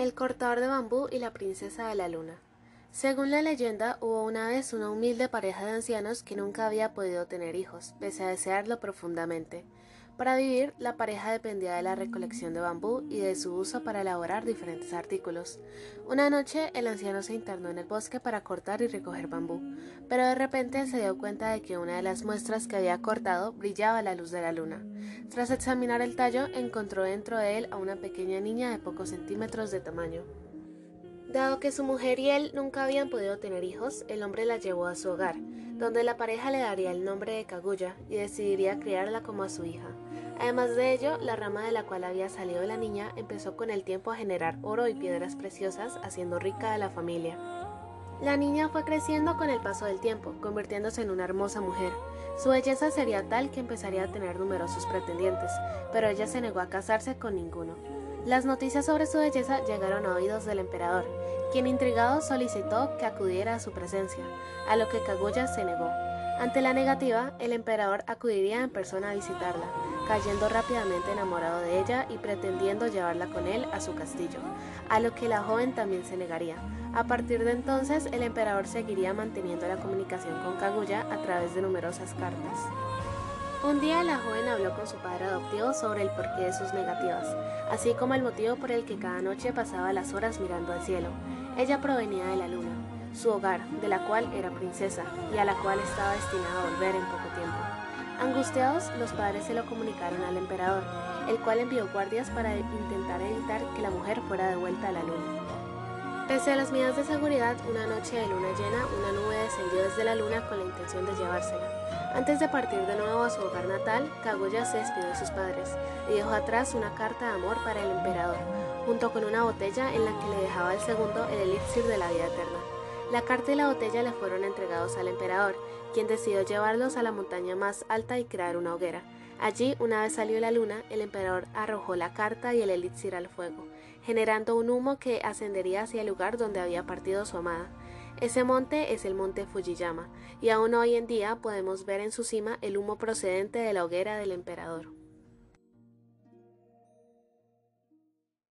El cortador de bambú y la princesa de la luna. Según la leyenda, hubo una vez una humilde pareja de ancianos que nunca había podido tener hijos, pese a desearlo profundamente. Para vivir, la pareja dependía de la recolección de bambú y de su uso para elaborar diferentes artículos. Una noche, el anciano se internó en el bosque para cortar y recoger bambú, pero de repente se dio cuenta de que una de las muestras que había cortado brillaba a la luz de la luna. Tras examinar el tallo, encontró dentro de él a una pequeña niña de pocos centímetros de tamaño. Dado que su mujer y él nunca habían podido tener hijos, el hombre la llevó a su hogar, donde la pareja le daría el nombre de Kaguya y decidiría criarla como a su hija. Además de ello, la rama de la cual había salido la niña empezó con el tiempo a generar oro y piedras preciosas, haciendo rica a la familia. La niña fue creciendo con el paso del tiempo, convirtiéndose en una hermosa mujer. Su belleza sería tal que empezaría a tener numerosos pretendientes, pero ella se negó a casarse con ninguno. Las noticias sobre su belleza llegaron a oídos del emperador, quien intrigado solicitó que acudiera a su presencia, a lo que Kaguya se negó. Ante la negativa, el emperador acudiría en persona a visitarla, cayendo rápidamente enamorado de ella y pretendiendo llevarla con él a su castillo, a lo que la joven también se negaría. A partir de entonces, el emperador seguiría manteniendo la comunicación con Kaguya a través de numerosas cartas. Un día la joven habló con su padre adoptivo sobre el porqué de sus negativas, así como el motivo por el que cada noche pasaba las horas mirando al cielo. Ella provenía de la luna, su hogar, de la cual era princesa y a la cual estaba destinada a volver en poco tiempo. Angustiados, los padres se lo comunicaron al emperador, el cual envió guardias para intentar evitar que la mujer fuera devuelta a la luna. Pese a las medidas de seguridad, una noche de luna llena, una nube descendió desde la luna con la intención de llevársela. Antes de partir de nuevo a su hogar natal, Kaguya se despidió de sus padres y dejó atrás una carta de amor para el emperador, junto con una botella en la que le dejaba el segundo el elixir de la vida eterna. La carta y la botella le fueron entregados al emperador, quien decidió llevarlos a la montaña más alta y crear una hoguera. Allí, una vez salió la luna, el emperador arrojó la carta y el elixir al fuego, generando un humo que ascendería hacia el lugar donde había partido su amada. Ese monte es el monte Fujiyama, y aún hoy en día podemos ver en su cima el humo procedente de la hoguera del emperador.